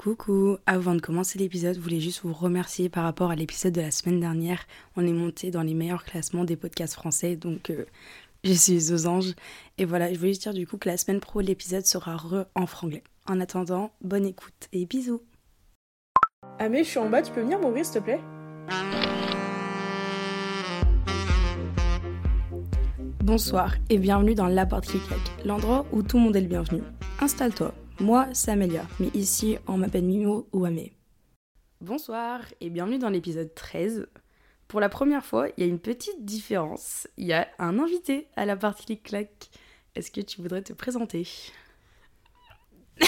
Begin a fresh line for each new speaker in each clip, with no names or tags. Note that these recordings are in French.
Coucou, avant de commencer l'épisode, je voulais juste vous remercier par rapport à l'épisode de la semaine dernière. On est monté dans les meilleurs classements des podcasts français, donc euh, je suis aux anges. Et voilà, je voulais juste dire du coup que la semaine pro, l'épisode sera re en franglais. En attendant, bonne écoute et bisous.
Ah mais je suis en bas, tu peux venir m'ouvrir s'il te plaît?
Bonsoir et bienvenue dans La Porte qui claque, l'endroit où tout le monde est le bienvenu. Installe-toi, moi c'est Amélia, mais ici on m'appelle Mimo ou Amé. Bonsoir et bienvenue dans l'épisode 13. Pour la première fois, il y a une petite différence. Il y a un invité à la partie qui claque. Est-ce que tu voudrais te présenter?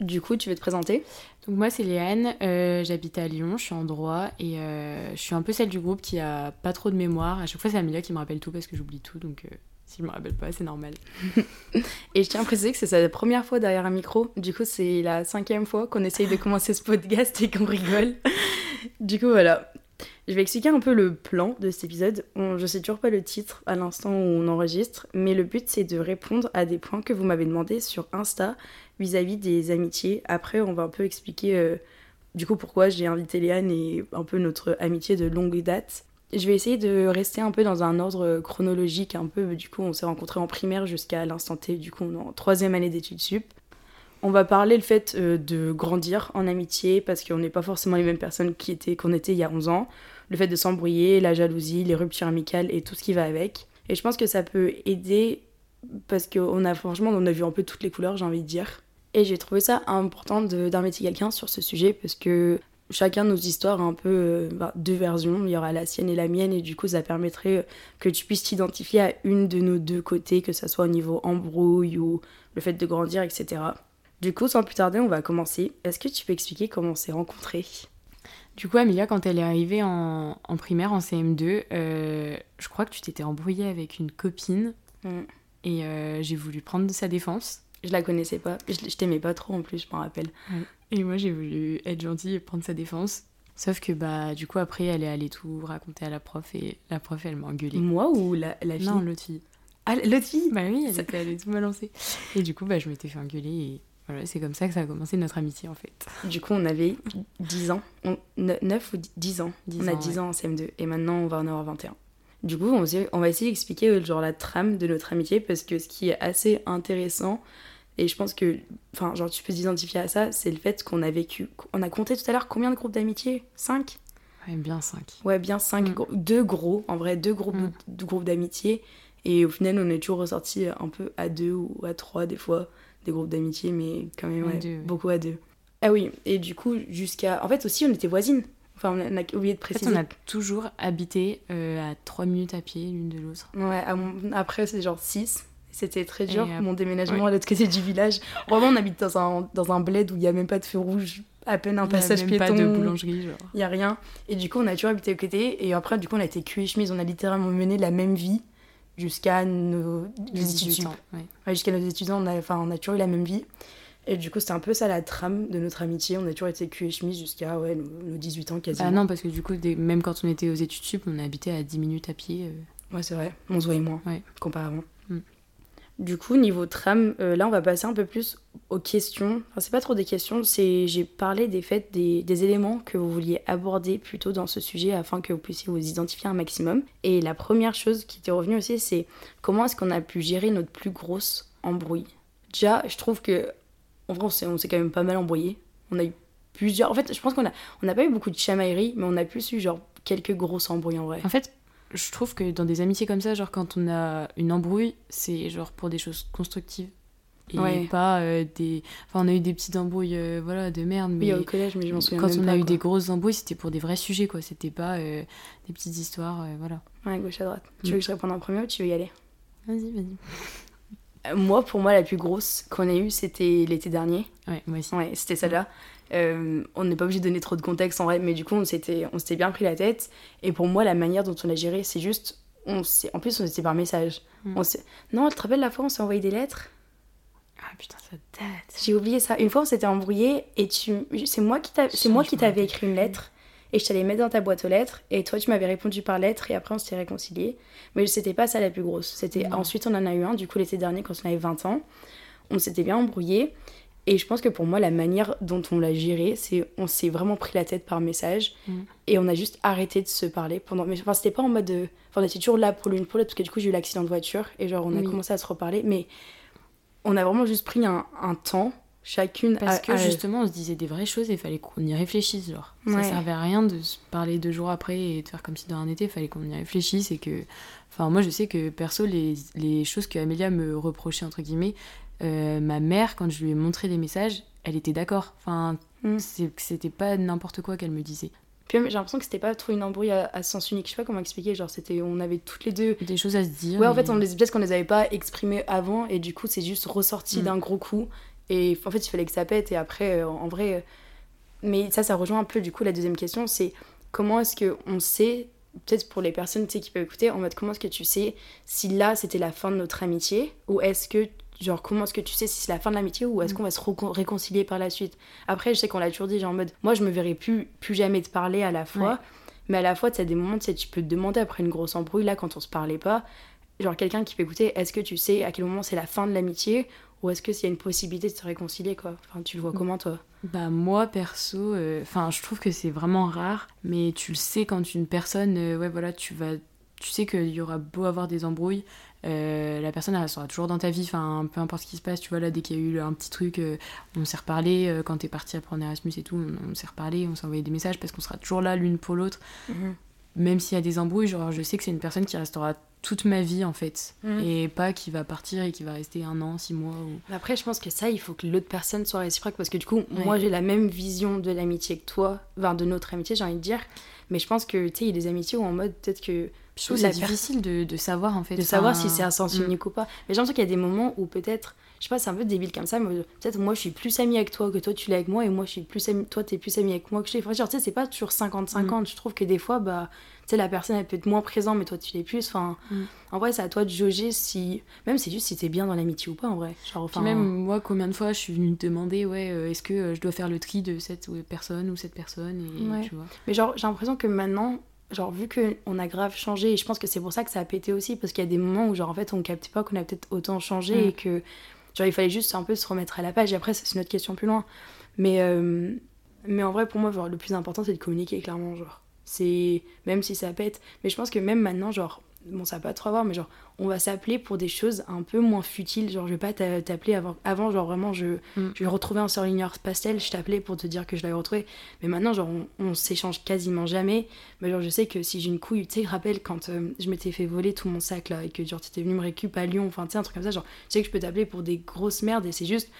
Du coup, tu veux te présenter?
Donc moi c'est Léane, euh, j'habite à Lyon, je suis en droit et euh, je suis un peu celle du groupe qui a pas trop de mémoire. À chaque fois c'est Amélia qui me rappelle tout parce que j'oublie tout donc euh, si je me rappelle pas c'est normal.
Et je tiens à préciser que c'est sa première fois derrière un micro. Du coup, c'est la cinquième fois qu'on essaye de commencer ce podcast et qu'on rigole. Du coup, voilà. Je vais expliquer un peu le plan de cet épisode. On- je sais toujours pas le titre à l'instant où on enregistre, mais le but c'est de répondre à des points que vous m'avez demandé sur Insta vis-à-vis des amitiés. Après, on va un peu expliquer euh, du coup pourquoi j'ai invité Léane et un peu notre amitié de longue date. Je vais essayer de rester un peu dans un ordre chronologique, un peu. Du coup, on s'est rencontrés en primaire jusqu'à l'instant T. Du coup, en troisième année d'études sup. On va parler le fait euh, de grandir en amitié parce qu'on n'est pas forcément les mêmes personnes qui étaient qu'on était il y a 11 ans. Le fait de s'embrouiller, la jalousie, les ruptures amicales et tout ce qui va avec. Et je pense que ça peut aider parce qu'on a franchement on a vu un peu toutes les couleurs, j'ai envie de dire. Et j'ai trouvé ça important d'inviter quelqu'un sur ce sujet parce que chacun de nos histoires a un peu euh, bah, deux versions. Il y aura la sienne et la mienne et du coup ça permettrait euh, que tu puisses t'identifier à une de nos deux côtés, que ça soit au niveau embrouille ou le fait de grandir, etc. Du coup, sans plus tarder, on va commencer. Est-ce que tu peux expliquer comment on s'est rencontrés?
Du coup Amélia quand elle est arrivée en, en primaire en CM2, euh, je crois que tu t'étais embrouillée avec une copine
Mm.
et euh, j'ai voulu prendre de sa défense.
Je la connaissais pas. Je, je t'aimais pas trop en plus, je m'en rappelle.
Et moi j'ai voulu être gentille et prendre sa défense. Sauf que bah du coup après elle est allée tout raconter à la prof et la prof elle m'a engueulée.
Moi ou la, la fille?
Non l'autre fille.
Ah, l'autre fille?
Bah oui, elle était allée tout balancer. Et du coup, bah, je m'étais fait engueuler et voilà, c'est comme ça que ça a commencé notre amitié en fait.
Du coup, on avait 10 ans. On, 9 ou 10 ans?
10
on a
ans,
10 ans en CM2. Et maintenant, on va en avoir 21. Du coup, on, on va essayer d'expliquer genre la trame de notre amitié parce que ce qui est assez intéressant, et je pense que, enfin, genre, tu peux t'identifier à ça, c'est le fait qu'on a vécu. On a compté tout à l'heure combien de groupes d'amitié? 5
Ouais, bien 5.
Ouais, bien 5.
Mm.
Deux gros, en vrai, deux groupes,
Mm.
de groupes d'amitié. Et au final, on est toujours ressorti un peu à deux ou à trois, des fois, des groupes d'amitié, mais quand même, ouais,
deux,
beaucoup à deux. Ah oui, et du coup, jusqu'à. En fait, aussi, on était voisines. Enfin, on a oublié de
En fait,
préciser.
on a toujours habité euh, à 3 minutes à pied l'une de l'autre.
Ouais, mon- après, c'est genre 6. C'était très dur,
Et, euh,
mon déménagement
ouais.
à l'autre côté du village. Vraiment, on habite dans un, dans un bled où il n'y a même pas de feu rouge, à peine un
Il y a
passage piéton.
pas de boulangerie, genre.
Il y a rien. Et du coup, on a toujours habité à côté. Et après, du coup, on a été cul et chemise. On a littéralement mené la même vie jusqu'à nos les études
18
sup.
ans. Ouais.
Ouais, jusqu'à nos étudiants, on a, enfin, on a toujours eu la même vie. Et du coup, c'était un peu ça la trame de notre amitié. On a toujours été cul et chemise jusqu'à ouais, nos, nos 18 ans quasiment.
Bah non, parce que du coup, même quand on était aux études sup, on habitait à 10 minutes à pied. euh.
Ouais, c'est vrai. On se voyait moins
Ouais.
Du coup, niveau trame, euh, là, on va passer un peu plus aux questions. Enfin, c'est pas trop des questions, c'est j'ai parlé des faits, des, éléments que vous vouliez aborder plutôt dans ce sujet afin que vous puissiez vous identifier un maximum. Et la première chose qui était revenue aussi, c'est comment est-ce qu'on a pu gérer notre plus grosse embrouille? Déjà, je trouve que en vrai, on s'est on s'est quand même pas mal embrouillé. On a eu plusieurs. En fait, je pense qu'on a on n'a pas eu beaucoup de chamailleries, mais on a plus eu genre quelques grosses embrouilles en vrai.
En fait, je trouve que dans des amitiés comme ça, genre quand on a une embrouille, c'est genre pour des choses constructives. Et
Ouais.
pas euh, des. Enfin, on a eu des petites embrouilles, euh, voilà, de merde, mais.
Oui, au collège, mais je m'en souviens
Quand
même
on
pas,
a eu
quoi.
des grosses embrouilles, c'était pour des vrais sujets, quoi. C'était pas euh, des petites histoires, voilà.
Ouais, gauche à droite. Tu
Mm.
veux que je réponde en premier ou tu veux y aller
Vas-y, vas-y.
Moi, pour moi, la plus grosse qu'on ait eue, c'était l'été dernier.
Ouais, moi aussi.
Ouais, c'était celle-là. Euh, on n'est pas obligé de donner trop de contexte en vrai, mais du coup, on s'était, on s'était bien pris la tête. Et pour moi, la manière dont on l'a géré, c'est juste. On en plus, on était par message.
Mm.
On non, tu te rappelles la fois, on s'est envoyé des lettres?
Ah putain, ça date.
J'ai oublié ça. Une fois, on s'était embrouillé et tu... c'est moi qui t'avais écrit une lettre et je t'allais mettre dans ta boîte aux lettres et toi, tu m'avais répondu par lettre et après, on s'était réconciliés. Mais c'était pas ça la plus grosse. C'était
Non.
ensuite, on en a eu un. Du coup, l'été dernier, quand on avait 20 ans, on s'était bien embrouillé Et je pense que pour moi, la manière dont on l'a géré, c'est on s'est vraiment pris la tête par message
Mm.
et on a juste arrêté de se parler pendant. Mais enfin, c'était pas en mode. de- Enfin, on était toujours là pour l'une pour l'autre parce que du coup, j'ai eu l'accident de voiture et genre, on a
Oui.
commencé à se reparler. Mais on a vraiment juste pris un, un temps, chacune.
Parce
à-
que
à-
justement, on se disait des vraies choses et il fallait qu'on y réfléchisse. Genre.
Ouais.
Ça servait à rien de se parler deux jours après et de faire comme si de rien n'était. Il fallait qu'on y réfléchisse et que. Enfin, moi, je sais que perso, les, les choses que Amélia me reprochait, entre guillemets, euh, ma mère, quand je lui ai montré des messages, elle était d'accord. Enfin,
Mm.
c'est- c'était pas n'importe quoi qu'elle me disait.
Puis j'ai l'impression que c'était pas trop une embrouille à, à sens unique. Je sais pas comment expliquer. Genre, c'était. On avait toutes les deux.
Des choses à se dire.
Ouais, en
mais-
fait, on les, peut-être qu'on les avait pas exprimées avant et du coup, c'est juste ressorti
Mm.
d'un gros coup. Et en fait, il fallait que ça pète et après, euh, en vrai. euh, Mais ça, ça rejoint un peu du coup la deuxième question c'est comment est-ce qu'on sait, peut-être pour les personnes qui peuvent écouter, en mode comment est-ce que tu sais si là c'était la fin de notre amitié ou est-ce que. Genre, comment est-ce que tu sais si c'est la fin de l'amitié ou est-ce
Mm.
qu'on va se réconcilier par la suite? Après, je sais qu'on l'a toujours dit, genre en mode, moi je me verrai plus, plus jamais te parler à la fois,
Ouais.
mais à la fois, tu as des moments, tu sais, tu peux te demander après une grosse embrouille, là, quand on se parlait pas, genre quelqu'un qui peut écouter, est-ce que tu sais à quel moment c'est la fin de l'amitié ou est-ce que s'il y a une possibilité de se réconcilier, quoi? Enfin, tu le vois
Mm.
comment, toi?
Bah moi perso, euh, enfin je trouve que c'est vraiment rare, mais tu le sais quand une personne, euh, ouais voilà, tu vas, tu sais qu'il y aura beau avoir des embrouilles, euh, la personne elle restera toujours dans ta vie, enfin peu importe ce qui se passe, tu vois là dès qu'il y a eu un petit truc, euh, on s'est reparlé euh, quand t'es parti apprendre Erasmus et tout, on, on s'est reparlé, on s'est envoyé des messages parce qu'on sera toujours là l'une pour l'autre, même s'il y a des embrouilles, genre je sais que c'est une personne qui restera toute ma vie en fait,
Mhm.
et pas qui va partir et qui va rester un an, six mois ou.
Après, je pense que ça, il faut que l'autre personne soit réciproque parce que du coup,
Ouais.
moi j'ai la même vision de l'amitié que toi, enfin de notre amitié, j'ai envie de dire. Mais je pense que, tu sais, il y a des amitiés où en mode peut-être que.
Je trouve c'est difficile de, de savoir en fait.
de savoir si c'est à sens
mm.
unique ou pas. Mais j'ai l'impression qu'il y a des moments où peut-être, je sais pas, c'est un peu débile comme ça, mais peut-être moi je suis plus amie avec toi que toi tu l'es avec moi et moi je suis plus amie, toi t'es plus amie avec moi que je l'ai. Enfin, genre, tu sais, c'est pas toujours 50-50. Je trouve que des fois, bah, tu sais, la personne elle peut être moins présente, mais toi tu l'es plus. Enfin,
Mm.
en vrai, c'est à toi de jauger si. Même c'est juste si t'es bien dans l'amitié ou pas en vrai. Genre,
Puis même moi, combien de fois je suis venue te demander, ouais, euh, est-ce que euh, je dois faire le tri de cette euh, personne ou cette personne et
Ouais.
tu vois.
Mais genre, j'ai l'impression que maintenant, genre, vu qu'on a grave changé, et je pense que c'est pour ça que ça a pété aussi, parce qu'il y a des moments où, genre, en fait, on captait pas qu'on a peut-être autant changé
Mm.
et que, genre, il fallait juste un peu se remettre à la page. Et après, c'est une autre question plus loin. Mais, euh, mais en vrai, pour moi, genre, le plus important, c'est de communiquer, clairement, genre. C'est. Même si ça pète. Mais je pense que même maintenant, genre. Bon, ça va pas trop avoir, mais genre, on va s'appeler pour des choses un peu moins futiles. Genre, je vais pas t'a- t'appeler avant. Avant, genre, vraiment, je,
Mm.
je vais retrouver un surligneur pastel, je t'appelais pour te dire que je l'avais retrouvé. Mais maintenant, genre, on, on s'échange quasiment jamais. Mais genre, je sais que si j'ai une couille, tu sais, rappelle quand euh, je m'étais fait voler tout mon sac là et que genre, t'étais venu me récupérer à Lyon, enfin, tu sais, un truc comme ça, genre, je sais que je peux t'appeler pour des grosses merdes et c'est juste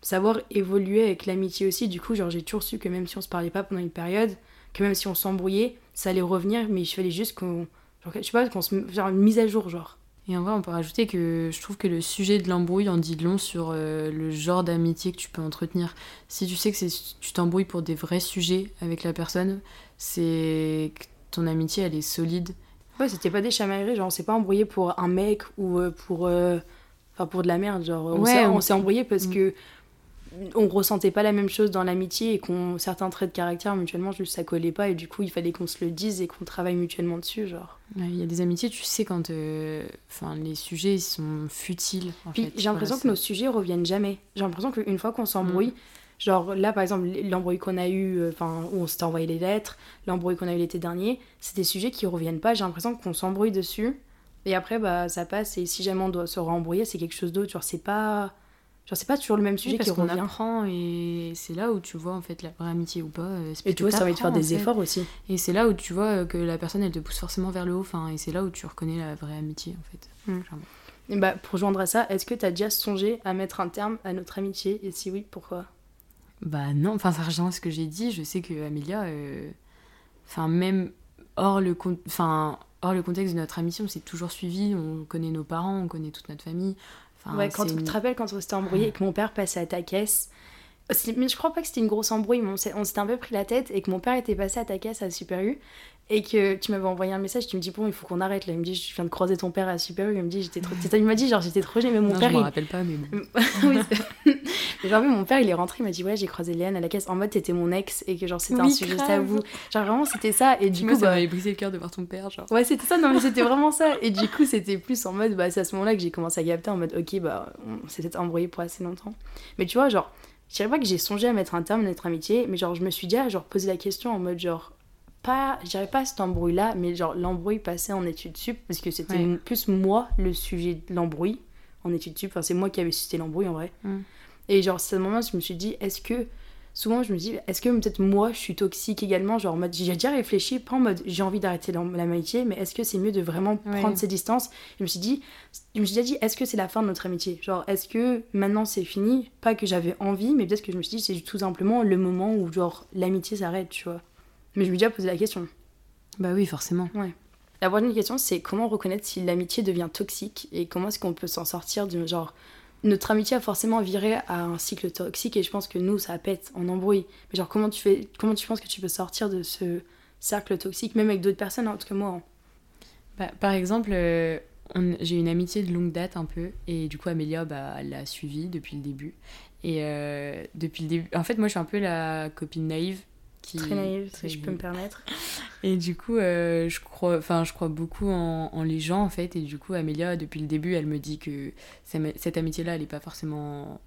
savoir évoluer avec l'amitié aussi. Du coup, genre, j'ai toujours su que même si on se parlait pas pendant une période, que même si on s'embrouillait, ça allait revenir, mais il fallait juste qu'on. Genre, je sais pas, qu'on se. Genre, une mise à jour, genre.
Et en vrai, on peut rajouter que je trouve que le sujet de l'embrouille en dit long sur euh, le genre d'amitié que tu peux entretenir. Si tu sais que c'est- tu t'embrouilles pour des vrais sujets avec la personne, c'est que ton amitié, elle est solide.
Ouais, c'était pas des chamailleries, genre on s'est pas embrouillé pour un mec ou euh, pour. euh, Enfin, pour de la merde, genre s'est-
on
s'est embrouillé parce
Mm.
que on ressentait pas la même chose dans l'amitié et qu'on certains traits de caractère mutuellement juste ça collait pas et du coup il fallait qu'on se le dise et qu'on travaille mutuellement dessus genre.
Ouais, Il y a des amitiés, tu sais, quand euh, enfin, les sujets ils sont futiles. En
Puis j'ai l'impression que nos sujets reviennent jamais. J'ai l'impression qu'une fois qu'on s'embrouille, genre là par exemple l'embrouille qu'on a eu, euh, enfin où on s'était envoyé les lettres, l'embrouille qu'on a eu l'été dernier, c'est des sujets qui reviennent pas. J'ai l'impression qu'on s'embrouille dessus et après bah ça passe et si jamais on doit se re-embrouiller c'est quelque chose d'autre. Genre c'est pas, genre c'est pas toujours le même
Oui,
sujet
parce
qui
qu'on
revient.
apprend et c'est là où tu vois en fait la vraie amitié ou pas. euh,
Et
parce
tu vois ça va te faire des
en fait.
efforts aussi.
Et c'est là où tu vois que la personne elle te pousse forcément vers le haut. Enfin, et c'est là où tu reconnais la vraie amitié en fait.
Mm. Et bah pour joindre à ça, est-ce que t'as déjà songé à mettre un terme à notre amitié? Et si oui pourquoi?
Bah non, enfin ça rejoint ce que j'ai dit. Je sais que Amélia, euh, enfin même hors le, con- enfin, hors le contexte de notre amitié, on s'est toujours suivi. On connaît nos parents, on connaît toute notre famille. Enfin,
Ouais, quand tu
une-
te rappelles quand on s'était embrouillé et que mon père passait à ta caisse. Mais je crois pas que c'était une grosse embrouille, mais on s'était un peu pris la tête et que mon père était passé à ta caisse à Super U et que tu m'avais envoyé un message, tu me dis bon il faut qu'on arrête là, il me dit je viens de croiser ton père à Super U, il me dit j'étais trop... il m'a dit genre j'étais trop gênée, mais mon
Non,
père
je me
il...
rappelle pas, mais bon.
oui, mais genre, mon père il est rentré, il m'a dit ouais j'ai croisé Léane à la caisse en mode t'étais mon ex et que genre c'était un
Oui,
sujet
grave.
tabou. Genre vraiment c'était ça et du
Moi,
coup
ça
bah,
m'avait brisé le cœur de voir ton père, genre.
Ouais, c'était ça, non, mais c'était vraiment ça. Et du coup, c'était plus en mode, bah, c'est à ce moment-là que j'ai commencé à capter en mode, ok, bah, on s'est peut-être embrouillé pour assez longtemps. Mais tu vois, genre, je dirais pas que j'ai songé à mettre un terme à notre amitié, mais genre, je me suis déjà genre, posé la question en mode genre, pas, je dirais pas cet embrouille-là, mais genre l'embrouille passé en études sup, parce que c'était
Ouais.
plus moi le sujet de l'embrouille en études sup. Enfin, c'est moi qui avais suscité l'embrouille en vrai.
Mm.
Et genre, c'est ce moment je me suis dit, est-ce que. Souvent, je me dis, est-ce que peut-être moi, je suis toxique également? Genre, en mode, j'ai déjà réfléchi, pas en mode, j'ai envie d'arrêter l'am- l'amitié, mais est-ce que c'est mieux de vraiment
Ouais.
prendre ses distances? Je me suis dit, je me suis déjà dit, est-ce que c'est la fin de notre amitié? Genre, est-ce que maintenant c'est fini? Pas que j'avais envie, mais peut-être que je me suis dit, c'est tout simplement le moment où, genre, l'amitié s'arrête, tu vois. Mais je me suis déjà posé la question.
Bah oui, forcément.
La prochaine question, c'est comment reconnaître si l'amitié devient toxique et comment est-ce qu'on peut s'en sortir du genre. Notre amitié a forcément viré à un cycle toxique et je pense que nous, ça pète en embrouille. Mais genre, comment tu, fais, comment tu penses que tu peux sortir de ce cercle toxique, même avec d'autres personnes, hein, en tout cas moi hein.
Bah, par exemple, euh, on- j'ai une amitié de longue date un peu, et du coup Amélia, bah, elle l'a suivie depuis le début. Et euh, depuis le début, en fait, moi je suis un peu la copine naïve qui
Très naïve, si je peux me permettre.
Et du coup, euh, je crois, enfin, je crois beaucoup en, en les gens en fait. Et du coup, Amélia, depuis le début, elle me dit que cette amitié-là, elle est pas forcément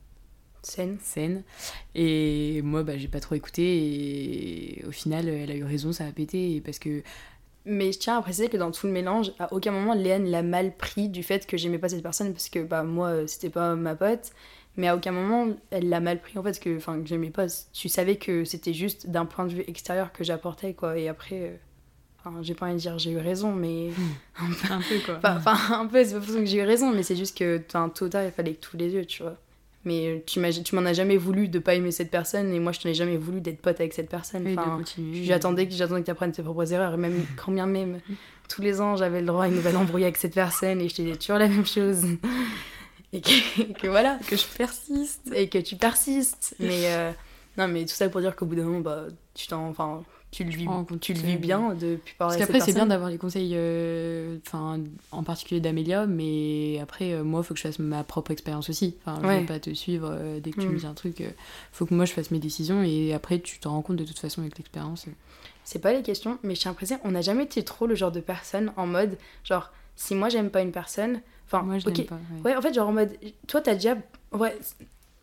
Scène.
saine. Et moi, bah, j'ai pas trop écouté. Et au final, elle a eu raison, ça a pété. Et Parce que
Mais je tiens à préciser que dans tout le mélange, à aucun moment Léane l'a mal pris du fait que j'aimais pas cette personne parce que bah moi euh, c'était pas ma pote. Mais à aucun moment elle l'a mal pris en fait parce que enfin que j'aimais pas. Tu savais que c'était juste d'un point de vue extérieur que j'apportais quoi. Et après, euh, enfin j'ai pas envie de dire j'ai eu raison, mais
un peu quoi.
Enfin, un peu, c'est pas pour ça que j'ai eu raison, mais c'est juste que un total, il fallait que tous les yeux, tu vois. Mais euh, tu m'en as jamais voulu de pas aimer cette personne, et moi je t'en ai jamais voulu d'être pote avec cette personne. Enfin, j'attendais que j'attendais que tu apprennes tes propres erreurs, et même quand bien même, tous les ans j'avais le droit à une nouvelle embrouille avec cette personne, et je disais toujours la même chose. Et que, que voilà, que je persiste, et que tu persistes. Mais euh, non, mais tout ça pour dire qu'au bout d'un moment, bah, tu t'en. Enfin, tu le vis, tu le vis bien de plus
Parce
parler cette
qu'après, c'est bien d'avoir les conseils, euh, enfin, en particulier d'Amélia, mais après, euh, moi, il faut que je fasse ma propre expérience aussi. Enfin, je
Ouais.
vais pas te suivre dès que tu
Mm.
me dis un truc. Il faut que moi, je fasse mes décisions et après, tu t'en rends compte de toute façon avec l'expérience.
C'est pas les questions, mais je à préciser, on n'a jamais été trop le genre de personne en mode, genre, si moi j'aime pas une personne, enfin,
moi, je
ok,
n'aime pas. ouais.
ouais, en fait, genre en mode, toi t'as déjà, ouais,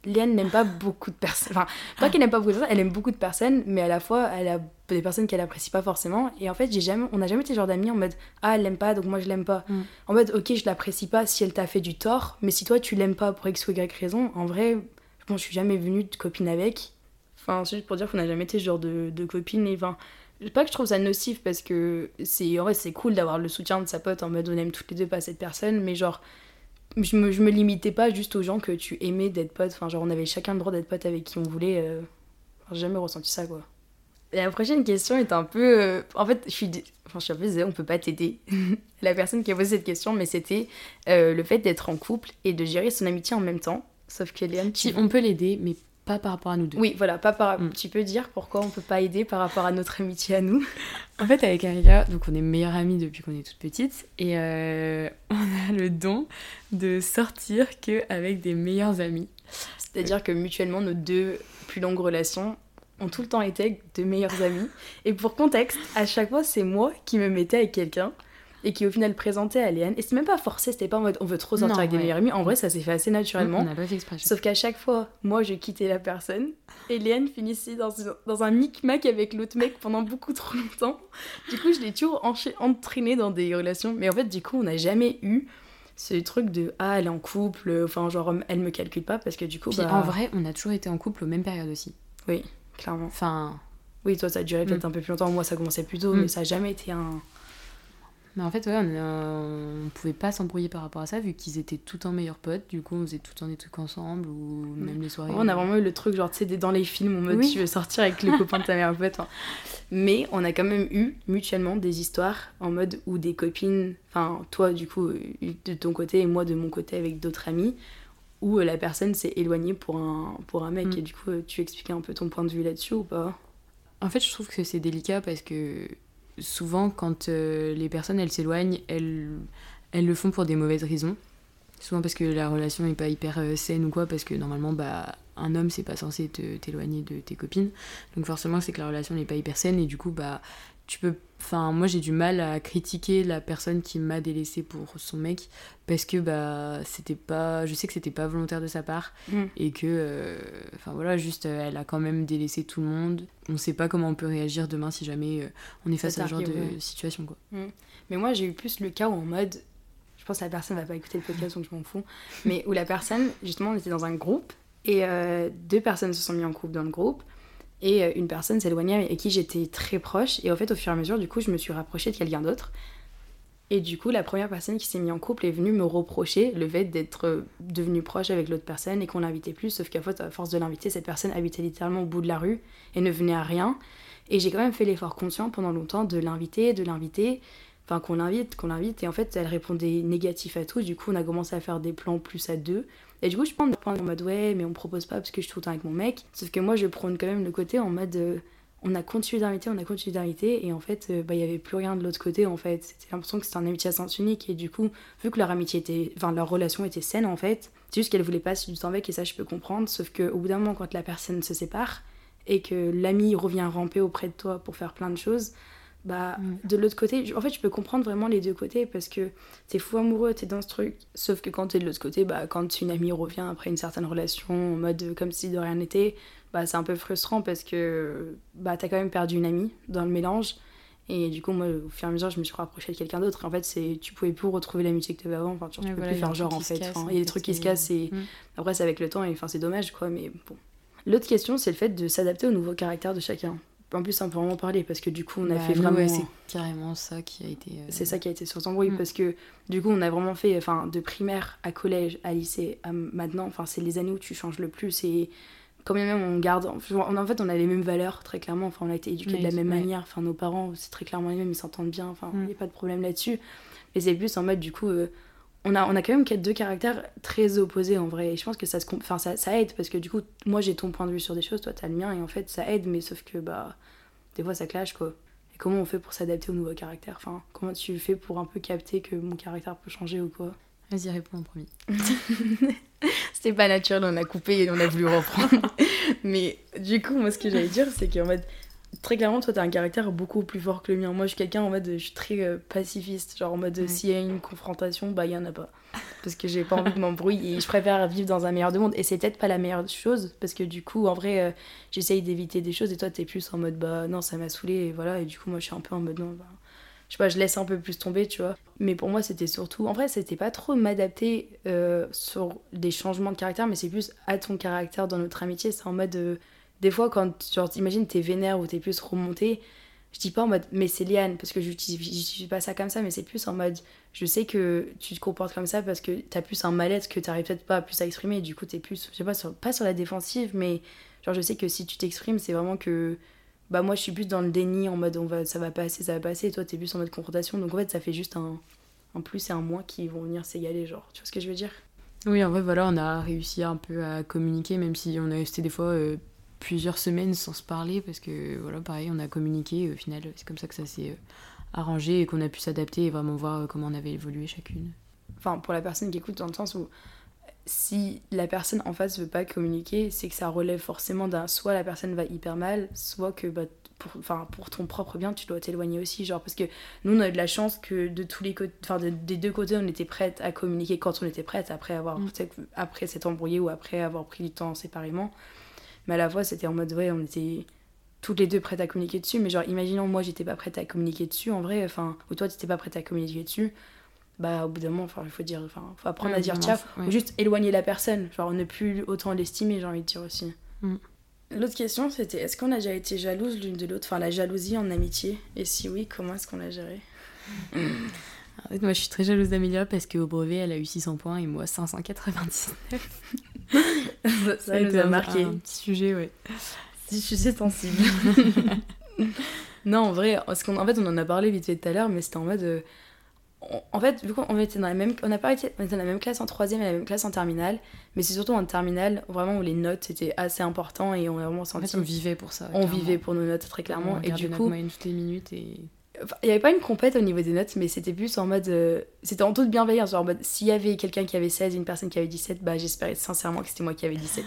Liane n'aime pas beaucoup de personnes, enfin, pas qu'elle n'aime pas beaucoup de personnes, elle aime beaucoup de personnes, mais à la fois, elle a des personnes qu'elle apprécie pas forcément, et en fait, j'ai jamais, on n'a jamais été genre d'amis en mode, ah, elle l'aime pas, donc moi je l'aime pas.
Mm.
En mode, ok, je l'apprécie pas si elle t'a fait du tort, mais si toi tu l'aimes pas pour X ou Y raison, en vrai, bon, je suis jamais venue de copine avec. Enfin, c'est juste pour dire qu'on n'a jamais été ce genre de, de copine, et enfin, pas que je trouve ça nocif parce que c'est en vrai c'est cool d'avoir le soutien de sa pote en mode on aime toutes les deux pas cette personne mais genre je me, je me limitais pas juste aux gens que tu aimais d'être pote. Enfin genre on avait chacun le droit d'être pote avec qui on voulait euh, enfin, j'ai jamais ressenti ça quoi. Et la prochaine question est un peu euh, en fait je suis dé- enfin je suis un peu désolée on peut pas t'aider. La personne qui a posé cette question mais c'était euh, le fait d'être en couple et de gérer son amitié en même temps. Sauf que Léane tu
Si, on peut l'aider, mais pas par rapport à nous deux.
oui voilà pas par
Mm.
tu peux dire pourquoi on peut pas aider par rapport à notre amitié à nous
En fait, avec Amélia, donc on est meilleures amies depuis qu'on est toute petite, et euh, on a le don de sortir que avec des meilleurs amis.
C'est-à-dire que mutuellement, nos deux plus longues relations ont tout le temps été de meilleurs amis. Et pour contexte, à chaque fois, c'est moi qui me mettais avec quelqu'un et qui au final présentait à Léane. Et c'était même pas forcé, c'était pas en mode on veut trop sortir
Non,
avec des
ouais.
meilleurs amis. En vrai, ça s'est fait assez
On
naturellement.
n'a pas fait exprès.
Sauf qu'à chaque fois, moi, je quittais la personne et Léane finissait dans, dans un micmac avec l'autre mec pendant beaucoup trop longtemps. Du coup, je l'ai toujours entraînée dans des relations. Mais en fait, du coup, on n'a jamais eu ce truc de ah, elle est en couple, enfin, genre, elle me calcule pas parce que du coup,
Puis
bah,
en vrai, on a toujours été en couple aux mêmes périodes aussi.
clairement.
Enfin,
Oui, toi, ça a duré peut-être un peu plus longtemps. Moi, ça commençait plus tôt,
Mm.
mais ça a jamais été un.
Mais en fait, ouais, on, a- on pouvait pas s'embrouiller par rapport à ça vu qu'ils étaient tout temps meilleurs potes. Du coup, on faisait tout le temps des trucs ensemble ou même les soirées.
On a vraiment eu le truc, genre, tu sais, dans les films, en mode
Oui.
tu veux sortir avec le copain de ta meilleure pote. enfin. Mais on a quand même eu mutuellement des histoires en mode où des copines, enfin, toi, du coup, euh, de ton côté et moi de mon côté avec d'autres amis, où euh, la personne s'est éloignée pour un, pour un mec.
Mm.
Et du coup, euh, tu expliquais un peu ton point de vue là-dessus ou pas?
En fait, je trouve que c'est délicat parce que souvent, quand euh, les personnes elles s'éloignent, elles, elles le font pour des mauvaises raisons. Souvent parce que la relation n'est pas hyper euh, saine ou quoi, parce que normalement, bah, un homme, c'est pas censé t'éloigner de tes copines. Donc forcément, c'est que la relation n'est pas hyper saine et du coup, bah, tu peux enfin moi j'ai du mal à critiquer la personne qui m'a délaissé pour son mec parce que bah c'était pas je sais que c'était pas volontaire de sa part
Mm.
et que euh, enfin voilà juste euh, elle a quand même délaissé tout le monde on sait pas comment on peut réagir demain si jamais euh, on est
Ça
face à ce genre de
ouais.
situation quoi
Mais moi, j'ai eu plus le cas où en mode. Je pense que la personne va pas écouter le podcast, donc je m'en fous. Mais où la personne, justement, on était dans un groupe et deux personnes se sont mis en couple dans le groupe. Et euh, une personne s'éloignait avec qui j'étais très proche. Et en fait, au fur et à mesure, du coup, je me suis rapprochée de quelqu'un d'autre. Et du coup, la première personne qui s'est mise en couple est venue me reprocher le fait d'être euh, devenue proche avec l'autre personne et qu'on l'invitait plus. Sauf qu'à force de l'inviter, cette personne habitait littéralement au bout de la rue et ne venait à rien. Et j'ai quand même fait l'effort conscient pendant longtemps de l'inviter, de l'inviter. Enfin, qu'on l'invite, qu'on l'invite. Et en fait, elle répondait négatif à tout. Du coup, on a commencé à faire des plans plus à deux. Et du coup, je prends le point en mode ouais, mais on propose pas parce que je suis tout le temps avec mon mec. Sauf que moi, je prône quand même le côté en mode euh, on a continué d'inviter, on a continué d'inviter. Et en fait, euh, bah, il y avait plus rien de l'autre côté en fait. C'était l'impression que c'était un amitié à sens unique. Et du coup, vu que leur amitié était. Enfin, leur relation était saine en fait, c'est juste qu'elle voulait passer du temps avec et ça, je peux comprendre. Sauf qu'au bout d'un moment, quand la personne se sépare et que l'ami revient ramper auprès de toi pour faire plein de choses, bah
Mm.
de l'autre côté, en fait, je peux comprendre vraiment les deux côtés parce que t'es fou amoureux, t'es dans ce truc. Sauf que quand t'es de l'autre côté, bah quand une amie revient après une certaine relation en mode comme si de rien n'était, bah c'est un peu frustrant parce que bah t'as quand même perdu une amie dans le mélange. Et du coup, moi, au fur et à mesure, je me suis rapprochée de quelqu'un d'autre. Et en fait, c'est, tu pouvais plus retrouver l'amitié que t'avais avant. Enfin, tu, peux
voilà,
plus faire genre, en fait.
casse,
Enfin,
en
il y a des
fait,
trucs qui se cassent et
Mm.
après, c'est avec le temps. Et enfin, c'est dommage, quoi. Mais bon. L'autre question, c'est le fait de s'adapter au nouveau caractère de chacun. En plus, on peut vraiment parler parce que du coup, on a
Bah,
fait vraiment.
ouais, c'est carrément ça qui a été euh,
C'est ça qui a été sur son bruit
Mm.
parce que du coup on a vraiment fait enfin de primaire à collège à lycée à maintenant enfin c'est les années où tu changes le plus et quand même on garde on- en fait on a les mêmes valeurs très clairement enfin on a été éduqués de la même manière enfin nos parents c'est très clairement les mêmes ils s'entendent bien enfin il
Mm.
n'y a pas de problème là-dessus mais c'est plus en mode du coup euh, on a, on a quand même quatre- deux caractères très opposés en vrai. Et je pense que ça se enfin ça, ça aide parce que du coup moi j'ai ton point de vue sur des choses toi t'as le mien et en fait ça aide mais sauf que bah des fois ça clash quoi. Et comment on fait pour s'adapter au nouveau caractère Enfin, comment tu fais pour un peu capter que mon caractère peut changer ou quoi?
Vas-y réponds en premier
C'était pas naturel, on a coupé et on a voulu reprendre. Mais du coup, moi, ce que j'allais dire, c'est qu'en mode, très clairement, toi, t'as un caractère beaucoup plus fort que le mien. Moi, je suis quelqu'un en mode, je suis très euh, pacifiste. Genre en mode,
Ouais.
s'il y a une confrontation, bah, il y en a pas. Parce que j'ai pas envie de m'embrouiller et je préfère vivre dans un meilleur de monde. Et c'est peut-être pas la meilleure chose, parce que du coup, en vrai, euh, j'essaye d'éviter des choses et toi, t'es plus en mode, bah, non, ça m'a saoulé et voilà. Et du coup, moi, je suis un peu en mode, non, bah, je sais pas, je laisse un peu plus tomber, tu vois. Mais pour moi, c'était surtout. En vrai, c'était pas trop m'adapter euh, sur des changements de caractère, mais c'est plus à ton caractère dans notre amitié. C'est en mode. euh, des fois, quand, genre, imagine, t'es vénère ou t'es plus remonté, je dis pas en mode, mais c'est Liane, parce que j'utilise pas ça comme ça, mais c'est plus en mode, je sais que tu te comportes comme ça parce que t'as plus un mal-être que t'arrives peut-être pas plus à exprimer, du coup, t'es plus, je sais pas, sur, pas sur la défensive, mais genre, je sais que si tu t'exprimes, c'est vraiment que bah moi je suis plus dans le déni en mode on va ça va passer ça va passer et toi t'es plus en mode confrontation. Donc en fait ça fait juste un, un plus et un moins qui vont venir s'égaler genre. Tu vois ce que je veux dire?
Oui, en vrai, voilà, on a réussi un peu à communiquer, même si on a resté des fois euh, plusieurs semaines sans se parler, parce que, voilà, pareil, on a communiqué, et au final, c'est comme ça que ça s'est euh, arrangé et qu'on a pu s'adapter et vraiment voir euh, comment on avait évolué chacune.
enfin pour la personne qui écoute dans le sens où si la personne en face veut pas communiquer c'est que ça relève forcément d'un soit la personne va hyper mal soit que bah, pour, enfin, pour ton propre bien tu dois t'éloigner aussi genre parce que nous on a eu de la chance que de tous les côtés enfin de- des deux côtés on était prête à communiquer quand on était prête après avoir
Mm.
peut-être après s'être embrouillé ou après avoir pris du temps séparément mais à la fois c'était en mode ouais on était toutes les deux prêtes à communiquer dessus mais genre imaginons moi j'étais pas prête à communiquer dessus en vrai enfin ou toi t'étais pas prête à communiquer dessus bah au bout d'un moment enfin il faut dire enfin faut apprendre
Ouais,
à dire
ouais.
ou juste éloigner la personne genre ne plus autant l'estimer j'ai envie de dire aussi
Mm.
l'autre question c'était est-ce qu'on a déjà été jalouse l'une de l'autre? Enfin la jalousie en amitié? Et si oui comment est-ce qu'on l'a géré
En fait, moi, je suis très jalouse d'Amélia parce qu'au brevet, elle a eu 600 points et moi 599.
ça, nous a marqué
Un petit sujet,
si je suis sensible non en vrai parce qu'en en fait on en a parlé vite fait tout à l'heure mais c'était en mode euh, on- en fait vu qu'on était dans la même on a pas été on était dans la même classe en troisième et la même classe en terminale mais c'est surtout en terminale vraiment où les notes étaient assez importantes et on a vraiment
En
senti
fait, on vivait pour ça.
on
clairement.
vait pour nos notes très clairement
On
et du
notre
coup
moyenne toutes les minutes et
Il n'y avait pas une compète au niveau des notes, mais c'était plus en mode. euh, c'était en toute bienveillance. Genre en mode, s'il y avait quelqu'un qui avait 16 et une personne qui avait 17, bah j'espérais sincèrement que c'était moi qui avais 17.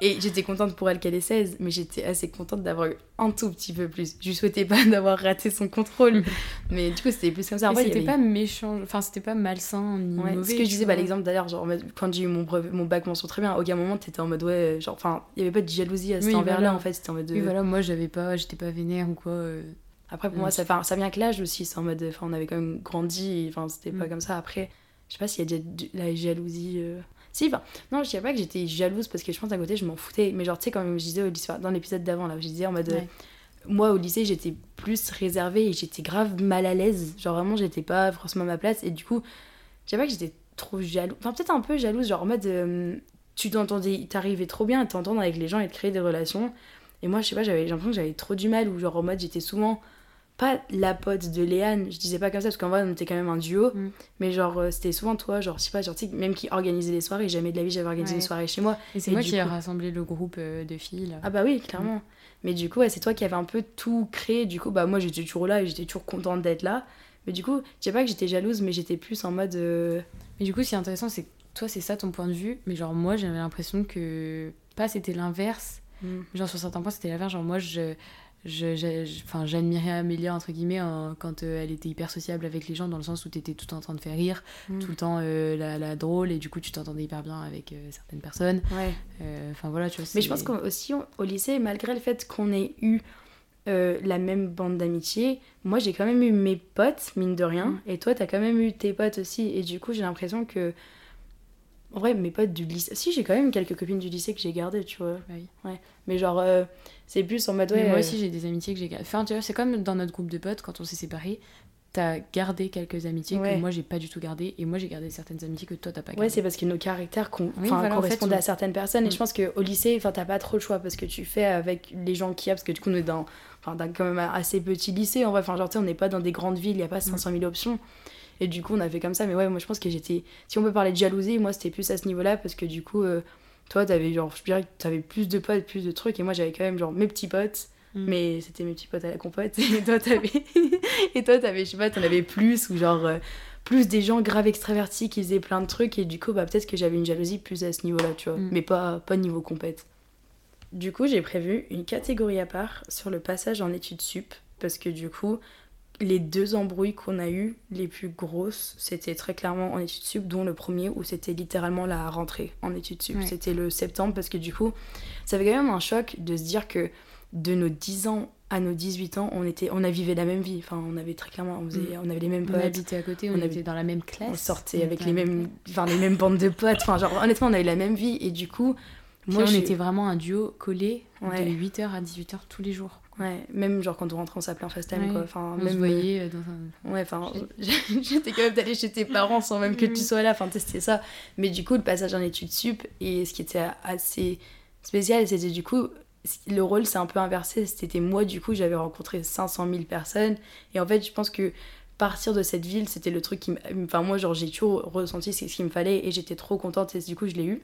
Et j'étais contente pour elle qu'elle ait 16, mais j'étais assez contente d'avoir eu un tout petit peu plus. Je lui souhaitais pas d'avoir raté son contrôle. mais du coup, c'était plus comme ça. Y
c'était
avait-
pas méchant, enfin c'était pas malsain ni
Ouais,
mauvais.
ce que je disais, bah, l'exemple d'ailleurs, genre quand j'ai eu mon, brevet- mon bac mention très bien, à aucun moment t'étais en mode ouais, genre, enfin, il y avait pas de jalousie à cet
Oui,
envers-là
voilà.
en fait, c'était en mode.
Oui,
euh,
voilà, moi j'avais pas, j'étais pas vénère ou quoi. euh.
Après, pour
Mm.
moi, ça, ça vient avec l'âge aussi. C'est en mode. Enfin, on avait quand même grandi. Enfin, c'était pas
Mm.
comme ça. Après, je sais pas s'il y a déjà du- la jalousie. euh. Si, enfin, non, je dirais pas que j'étais jalouse parce que je pense d'un côté, je m'en foutais. Mais genre, tu sais, comme je disais au lycée, dans l'épisode d'avant, là, je disais en mode. euh. Moi, au lycée, j'étais plus réservée et j'étais grave mal à l'aise. Genre, vraiment, j'étais pas forcément à ma place. Et du coup, je sais pas que j'étais trop jalouse. Enfin, peut-être un peu jalouse, genre en mode. euh, tu t'entendais, t'arrivais trop bien à t'entendre avec les gens et de créer des relations. Et moi, je sais pas, j'avais l'impression que j'avais trop du mal, ou genre en mode j'étais souvent pas la pote de Léane, je disais pas comme ça parce qu'en vrai on était quand même un duo,
Mm.
mais genre euh, c'était souvent toi, genre je sais pas, genre même qui organisait les soirées, jamais de la vie j'avais organisé
Ouais.
une soirée chez moi.
Et c'est moi qui ai rassemblé le groupe euh, de filles. là.
Ah bah oui, clairement. Mais du coup, ouais, c'est toi qui avais un peu tout créé, du coup, bah moi j'étais toujours là et j'étais toujours contente d'être là. Mais du coup, je sais pas que j'étais jalouse, mais j'étais plus en mode. euh,
Mais du coup, ce qui est intéressant, c'est que toi, c'est ça ton point de vue. Mais genre, moi, j'avais l'impression que. Pas, c'était l'inverse.
hmm.
Genre, sur certains points, c'était l'inverse. Genre, moi, je. J'admirais Amélia, entre guillemets, quand euh, elle était hyper sociable avec les gens, dans le sens où t'étais tout le temps en train de faire rire,
Mm.
tout le temps euh, la, la drôle, et du coup, tu t'entendais hyper bien avec euh, certaines personnes.
Ouais.
Enfin, voilà, tu vois.
Mais je pense qu'aussi au lycée, malgré le fait qu'on ait eu la même bande d'amitié, moi j'ai quand même eu mes potes, mine de rien,
Mm.
et toi t'as quand même eu tes potes aussi. Et du coup, j'ai l'impression que. En vrai, mes potes du lycée. Si, j'ai quand même quelques copines du lycée que j'ai gardées, tu vois.
Bah oui.
Ouais. Mais genre, euh, c'est plus en mode.
Mais
Ouais,
moi
euh,
aussi, j'ai des amitiés que j'ai gardées. Enfin, tu vois, c'est comme dans notre groupe de potes, quand on s'est séparés, t'as gardé quelques amitiés
Ouais.
que moi, j'ai pas du tout gardées, et moi, j'ai gardé certaines amitiés que toi, t'as pas
Ouais,
gardées.
c'est parce que nos caractères con-
Oui, en
correspondent
on-
à certaines personnes. Et
Mm.
je pense qu'au lycée, t'as pas trop le choix parce que tu fais avec les gens qu'il y a. Parce que du coup, on est dans, enfin, dans quand même un assez petit lycée. En vrai, enfin, genre, tu sais, on n'est pas dans des grandes villes, il y a pas 500 000 options. Et du coup, on a fait comme ça. Mais ouais, moi, je pense que j'étais. Si on peut parler de jalousie, moi, c'était plus à ce niveau-là parce que du coup, euh, toi, t'avais genre, je dirais que t'avais plus de potes, plus de trucs. Et moi, j'avais quand même genre mes petits potes.
Mm.
Mais c'était mes petits potes à la compote. Et toi, t'avais. et toi, t'avais, je sais pas, t'en avais plus ou genre. euh, plus des gens grave extravertis qui faisaient plein de trucs et du coup bah peut-être que j'avais une jalousie plus à ce niveau là tu vois
Mm.
mais pas pas niveau compète du coup j'ai prévu une catégorie à part sur le passage en études sup parce que du coup les deux embrouilles qu'on a eues les plus grosses c'était très clairement en études sup dont le premier où c'était littéralement la rentrée en études sup
Ouais.
c'était le septembre parce que du coup ça fait quand même un choc de se dire que de nos 10 ans à nos 18 ans on était on a vivé la même vie enfin on avait très clairement on, faisait- on avait les mêmes
On
potes
habitait à côté, on,
on avait-
était dans la même classe.
on sortait
on
avec les mêmes,
même
enfin, les mêmes bandes de potes. Enfin, genre, honnêtement, on a eu la même vie. Et du coup,
Puis
moi,
on était vraiment un duo collé
Ouais.
de 8h à 18h tous les jours.
Ouais, même genre quand on rentrait, on s'appelait en FaceTime,
Ouais.
quoi. Enfin,
On
même...
se voyait euh, dans un...
Ouais, enfin, j'étais quand même allée chez tes parents sans même que
Oui.
tu sois là. Enfin, tester ça. Mais du coup, le passage en études sup, et ce qui était assez spécial, c'était du coup, le rôle s'est un peu inversé. C'était moi, du coup, j'avais rencontré 500 000 personnes. Et en fait, je pense que partir de cette ville, c'était le truc qui... m- Enfin, moi, genre, j'ai toujours ressenti ce qu'il me fallait et j'étais trop contente et du coup, je l'ai eu.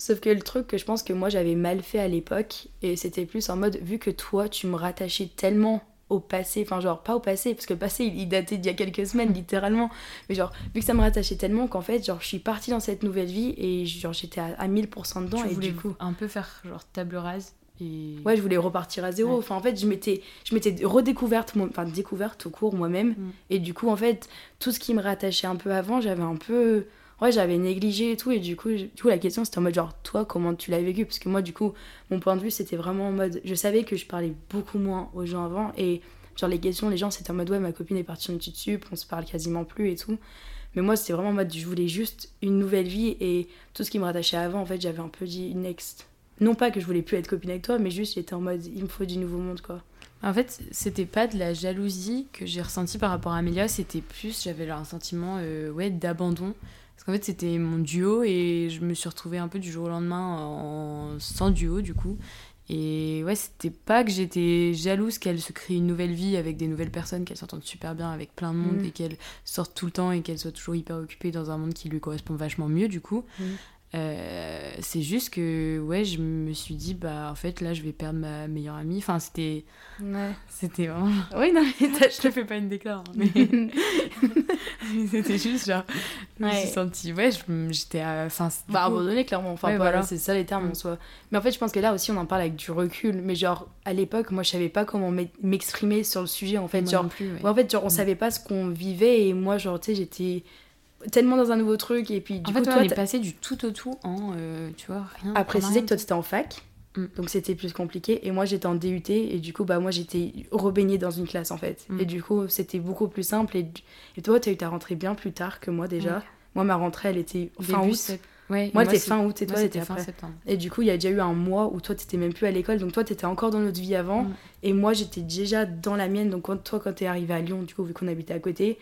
Sauf que le truc que je pense que moi, j'avais mal fait à l'époque, et c'était plus en mode, vu que toi, tu me rattachais tellement au passé, enfin genre pas au passé, parce que le passé il, il datait d'il y a quelques semaines littéralement, mais genre vu que ça me rattachait tellement qu'en fait genre je suis partie dans cette nouvelle vie et genre j'étais à, à 1000% dedans
tu
et du coup
un peu faire genre table rase et...
ouais je voulais repartir à zéro,
Ouais.
enfin en fait je m'étais je m'étais redécouverte, moi- enfin découverte au cours moi-même
Mm.
et du coup en fait tout ce qui me rattachait un peu avant j'avais un peu ouais j'avais négligé et tout et du coup, du coup la question c'était en mode genre toi comment tu l'as vécu? Parce que moi du coup mon point de vue c'était vraiment en mode je savais que je parlais beaucoup moins aux gens avant et genre les questions les gens c'était en mode ouais ma copine est partie en études sup on se parle quasiment plus et tout. Mais moi c'était vraiment en mode je voulais juste une nouvelle vie et tout ce qui me rattachait avant en fait j'avais un peu dit next. Non pas que je voulais plus être copine avec toi mais juste j'étais en mode il me faut du nouveau monde quoi.
En fait, c'était pas de la jalousie que j'ai ressenti par rapport à Amélia, c'était plus, j'avais un sentiment euh, ouais, d'abandon. Parce qu'en fait, c'était mon duo et je me suis retrouvée un peu du jour au lendemain en... sans duo, du coup. Et ouais, c'était pas que j'étais jalouse qu'elle se crée une nouvelle vie avec des nouvelles personnes, qu'elle s'entende super bien avec plein de monde
Mm.
et qu'elle sorte tout le temps et qu'elle soit toujours hyper occupée dans un monde qui lui correspond vachement mieux, du coup.
Mm.
Euh, c'est juste que, ouais, je me suis dit, bah, en fait, là, je vais perdre ma meilleure amie. Enfin, c'était.
Ouais.
C'était vraiment.
Oui, non, mais
Je te fais pas une déclaration, mais. mais c'était juste genre. Je me suis sentie. Ouais, j'étais. à- Enfin, du
Bah,
coup-
abandonné, clairement. Enfin,
Ouais, voilà.
c'est ça les termes en
Mm.
soi. Mais en fait, je pense que là aussi, on en parle avec du recul. Mais genre, à l'époque, moi, je savais pas comment m'e- m'exprimer sur le sujet, en fait.
Moi
genre,
non plus, ouais.
ouais, en fait, genre, on
Mm.
savait pas ce qu'on vivait. Et moi, genre, tu sais, j'étais tellement dans un nouveau truc. Et puis, du
en
coup,
fait,
toi,
on est
t'as-
passé du tout au tout en, euh, tu vois, rien.
à préciser
rien
que toi, t'étais en fac.
Mm.
Donc, c'était plus compliqué. Et moi, j'étais en DUT. Et du coup, bah, moi, j'étais rebaignée dans une classe, en fait.
Mm.
Et du coup, c'était beaucoup plus simple. Et, et toi, t'as eu ta rentrée bien plus tard que moi, déjà.
Ouais.
Moi, ma rentrée, elle était fin
Début
août.
Ouais,
Moi,
et
c'était fin août et
moi,
toi,
c'était fin
après.
septembre.
Et du coup, il y a déjà eu un mois où toi, t'étais même plus à l'école. Donc toi, t'étais encore dans notre vie avant.
Mm.
Et moi, j'étais déjà dans la mienne. Donc quand, toi, quand t'es arrivé à Lyon, du coup, vu qu'on habitait à côté,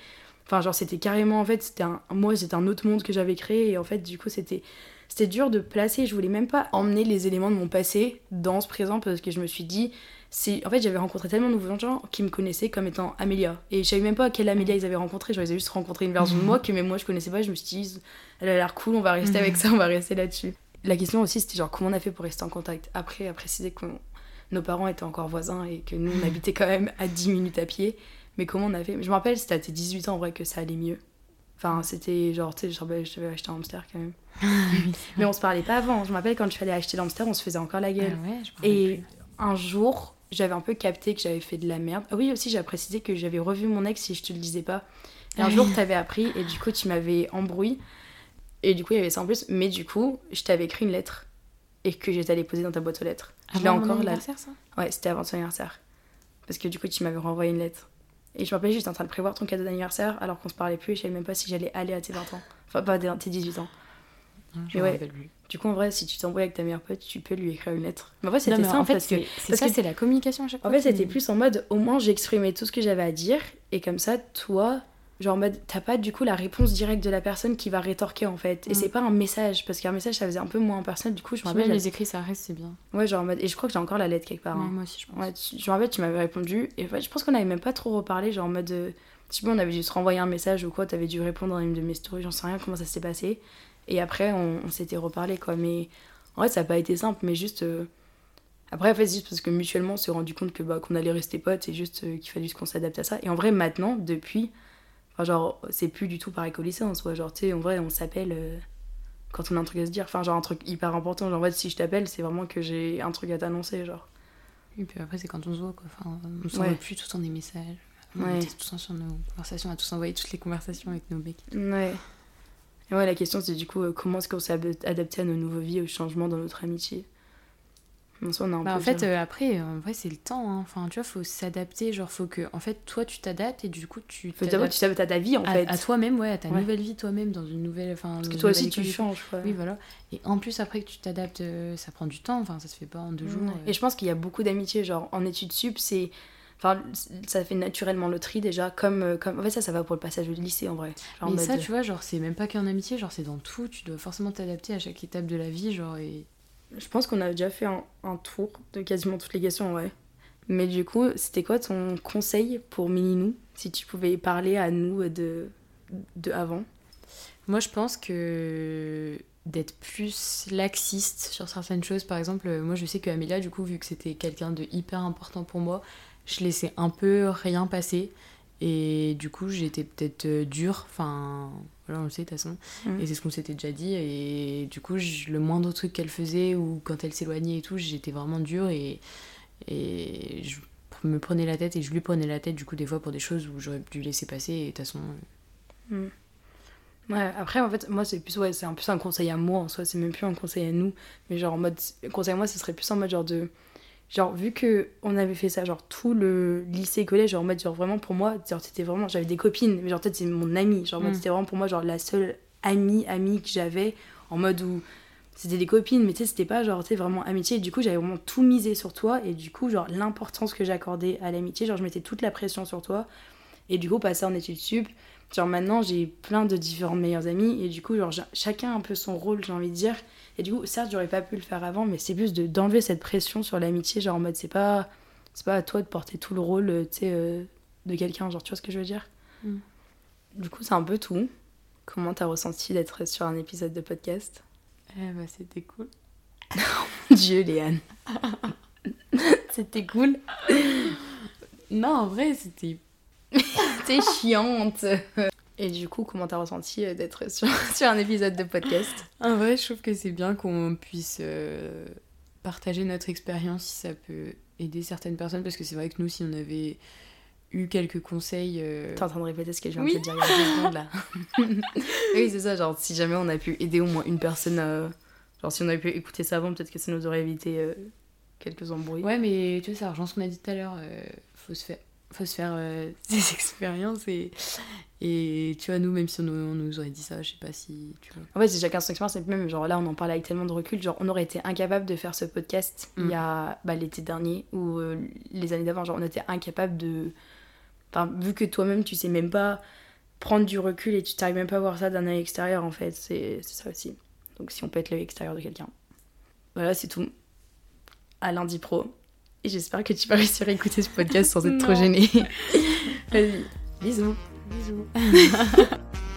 enfin, genre, c'était carrément, en fait, c'était un... moi, c'était un autre monde que j'avais créé. Et en fait, du coup, c'était... C'était dur de placer, je voulais même pas emmener les éléments de mon passé dans ce présent parce que je me suis dit, c'est en fait j'avais rencontré tellement de nouveaux gens qui me connaissaient comme étant Amélia et je savais même pas quelle Amélia ils avaient rencontré, genre ils avaient juste rencontré une version de moi que même moi je connaissais pas, je me suis dit elle a l'air cool, on va rester avec ça, on va rester là-dessus. La question aussi, c'était genre comment on a fait pour rester en contact. Après, à préciser que nos parents étaient encore voisins et que nous, on habitait quand même à 10 minutes à pied. Mais comment on a fait? Je me rappelle, c'était à tes 18 ans en vrai que ça allait mieux. Enfin, c'était genre, tu sais, je rappelle, je devais acheter un hamster quand même. Mais on se parlait pas avant. Je me rappelle quand je suis allée acheter l'hamster, on se faisait encore la
Ah
gueule.
ouais, je me rappelle
Et
plus.
un jour, j'avais un peu capté que j'avais fait de la merde. Ah oui, aussi, j'ai précisé que j'avais revu mon ex si je te le disais pas. Et un
Ah
jour, t'avais appris et du coup, tu m'avais embrouillé. Et du coup, il y avait ça en plus. Mais du coup, je t'avais écrit une lettre et que j'étais allée poser dans ta boîte aux lettres. Je l'ai
Avant mon
encore là.
anniversaire, ça?
Ouais, c'était avant ton anniversaire. Parce que du coup, tu m'avais renvoyé une lettre. Et je me rappelle, j'étais en train de prévoir ton cadeau d'anniversaire alors qu'on se parlait plus et je savais même pas si j'allais aller à tes 20 ans. Enfin, pas à tes 18 ans.
Je
Mais
me
ouais.
rappelle plus.
Du coup, en vrai, si tu t'embrouilles avec ta meilleure pote, tu peux lui écrire une lettre. Mais en vrai,
Non,
c'était
mais
simple
en fait,
parce que.
c'est c'est
parce
ça,
que-
c'est la communication à chaque
En
fois.
fait,
qui-
c'était plus en mode, au moins j'exprimais tout ce que j'avais à dire, et comme ça, toi, genre en mode, t'as pas du coup la réponse directe de la personne qui va rétorquer en fait. Et
Mm.
c'est pas un message, parce qu'un message ça faisait un peu moins personnel, du coup, je me rappelle.
les écrits, ça reste, c'est bien.
Ouais, genre en mode, et je crois que j'ai encore la lettre quelque part.
Ouais,
hein.
moi aussi, je pense.
Ouais, tu- je me rappelle, tu m'avais répondu, et en fait, je pense qu'on avait même pas trop reparlé, genre en mode. euh, je sais on avait dû se renvoyer un message ou quoi, t'avais dû répondre dans une de mes stories, j'en sais rien comment ça s'est passé. Et après, on, on s'était reparlé quoi, mais en vrai, ça a pas été simple, mais juste. euh, Après, en fait, c'est juste parce que mutuellement, on s'est rendu compte que bah, qu'on allait rester potes et juste euh, qu'il fallait juste qu'on s'adapte à ça. Et en vrai, maintenant, depuis, enfin, genre, c'est plus du tout pareil qu'au lycée en soi. Genre, tu sais, en vrai, on s'appelle euh, quand on a un truc à se dire. Enfin, genre, un truc hyper important. Genre, en fait, si je t'appelle, c'est vraiment que j'ai un truc à t'annoncer, genre.
Et puis après, c'est quand on se voit, quoi. Enfin, on
Ouais.
s'envoie plus tout le temps des messages. On
Ouais.
était tout le temps sur nos conversations, on a tous envoyé toutes les conversations avec nos becs.
Ouais. Et ouais, la question, c'est du coup, euh, comment est-ce qu'on s'est adapté à nos nouveaux vies, aux changements dans notre amitié? En soi, on
Bah, en fait, euh, après, en vrai, c'est le temps. hein. Enfin, tu vois, faut s'adapter. Genre, faut que, en fait, toi, tu t'adaptes et du coup, tu
Faut d'abord tu t'adaptes à ta vie, en
à,
fait.
à toi-même, ouais, à ta
Ouais.
nouvelle vie toi-même, dans une nouvelle. Enfin,
Parce que toi aussi, tu changes, quoi.
Oui, voilà. Et en plus, après que tu t'adaptes, euh, ça prend du temps. Enfin, ça se fait pas en deux jours.
Ouais.
euh.
Et je pense qu'il y a beaucoup d'amitiés, genre en études sup, c'est. Enfin, ça fait naturellement le tri déjà, comme, euh, comme. En fait, ça, ça va pour le passage au lycée en vrai. Genre en
Mais ça, tu vois, genre, c'est même pas qu'en amitié, genre, c'est dans tout. Tu dois forcément t'adapter à chaque étape de la vie, genre, et.
Je pense qu'on a déjà fait un, tour de quasiment toutes les questions vrai. Mais du coup, c'était quoi ton conseil pour Milinou Si tu pouvais parler à nous de, de avant?
Moi, je pense que d'être plus laxiste sur certaines choses. Par exemple, moi, je sais que du coup, vu que c'était quelqu'un de hyper important pour moi, je laissais un peu rien passer. Et du coup, j'étais peut-être euh, dure. Enfin, voilà, on le sait de toute façon.
Mm.
Et c'est ce qu'on s'était déjà dit. Et du coup, je- le moindre truc qu'elle faisait ou quand elle s'éloignait et tout, j'étais vraiment dure. Et, et je me prenais la tête et je lui prenais la tête, du coup, des fois pour des choses où j'aurais dû laisser passer. Et de toute façon,
Ouais, après, en fait, moi, c'est plus, ouais, c'est un, plus un conseil à moi en soi, c'est même plus un conseil à nous. Mais genre, en mode, conseil à moi, ce serait plus en mode genre de. Genre, vu que on avait fait ça, genre, tout le lycée, collège, genre, en mode, genre, vraiment, pour moi, genre, c'était vraiment. J'avais des copines, mais genre, peut-être c'est mon amie. Genre, en mode,
Mm.
c'était vraiment pour moi, genre, la seule amie, amie que j'avais, en mode où. C'était des copines, mais tu sais, c'était pas genre, tu vraiment amitié. Et du coup, j'avais vraiment tout misé sur toi. Et du coup, genre, l'importance que j'accordais à l'amitié, genre, je mettais toute la pression sur toi. Et du coup, passer en études sup, Genre maintenant, j'ai plein de différentes meilleures amies et du coup, genre, chacun a un peu son rôle, j'ai envie de dire. Et du coup, certes, j'aurais pas pu le faire avant, mais c'est plus de- d'enlever cette pression sur l'amitié, genre en mode, c'est pas, c'est pas à toi de porter tout le rôle, euh, tu sais, euh, de quelqu'un, genre, tu vois ce que je veux dire?
Mm.
Du coup, c'est un peu tout. Comment t'as ressenti d'être sur un épisode de podcast?
Eh bah, c'était cool.
Dieu, Léane. c'était cool.
Non, en vrai, c'était.
T'es chiante. Et du coup, comment t'as ressenti euh, d'être sur, sur un épisode de podcast?
En vrai, je trouve que c'est bien qu'on puisse euh, partager notre expérience si ça peut aider certaines personnes. Parce que c'est vrai que nous, si on avait eu quelques conseils. euh,
T'es en train de répéter ce que je viens
Oui.
de te dire il y a deux secondes là. oui, c'est ça, genre si jamais on a pu aider au moins une personne, euh, genre si on avait pu écouter ça avant, peut-être que ça nous aurait évité euh, quelques embrouilles.
Ouais, mais tu vois, ça rejoint ce qu'on a dit tout à l'heure. euh, faut se faire, faut se faire euh, des expériences et, et tu vois, nous, même si on, nous- on nous aurait dit ça, je sais pas si tu vois.
En fait, c'est chacun son expérience, et même, genre là, on en parle avec tellement de recul, genre on aurait été incapable de faire ce podcast il y a bah, l'été dernier ou euh, les années d'avant, genre on était incapable de. Enfin, vu que toi-même, tu sais même pas prendre du recul et tu t'arrives même pas à voir ça d'un œil extérieur, en fait, c'est ça aussi. Donc si on peut être l'œil extérieur de quelqu'un. Voilà, c'est tout. À lundi pro. Et j'espère que tu vas réussir à écouter ce podcast sans être trop
Non.
gêné. Vas-y, bisous.
Bisous.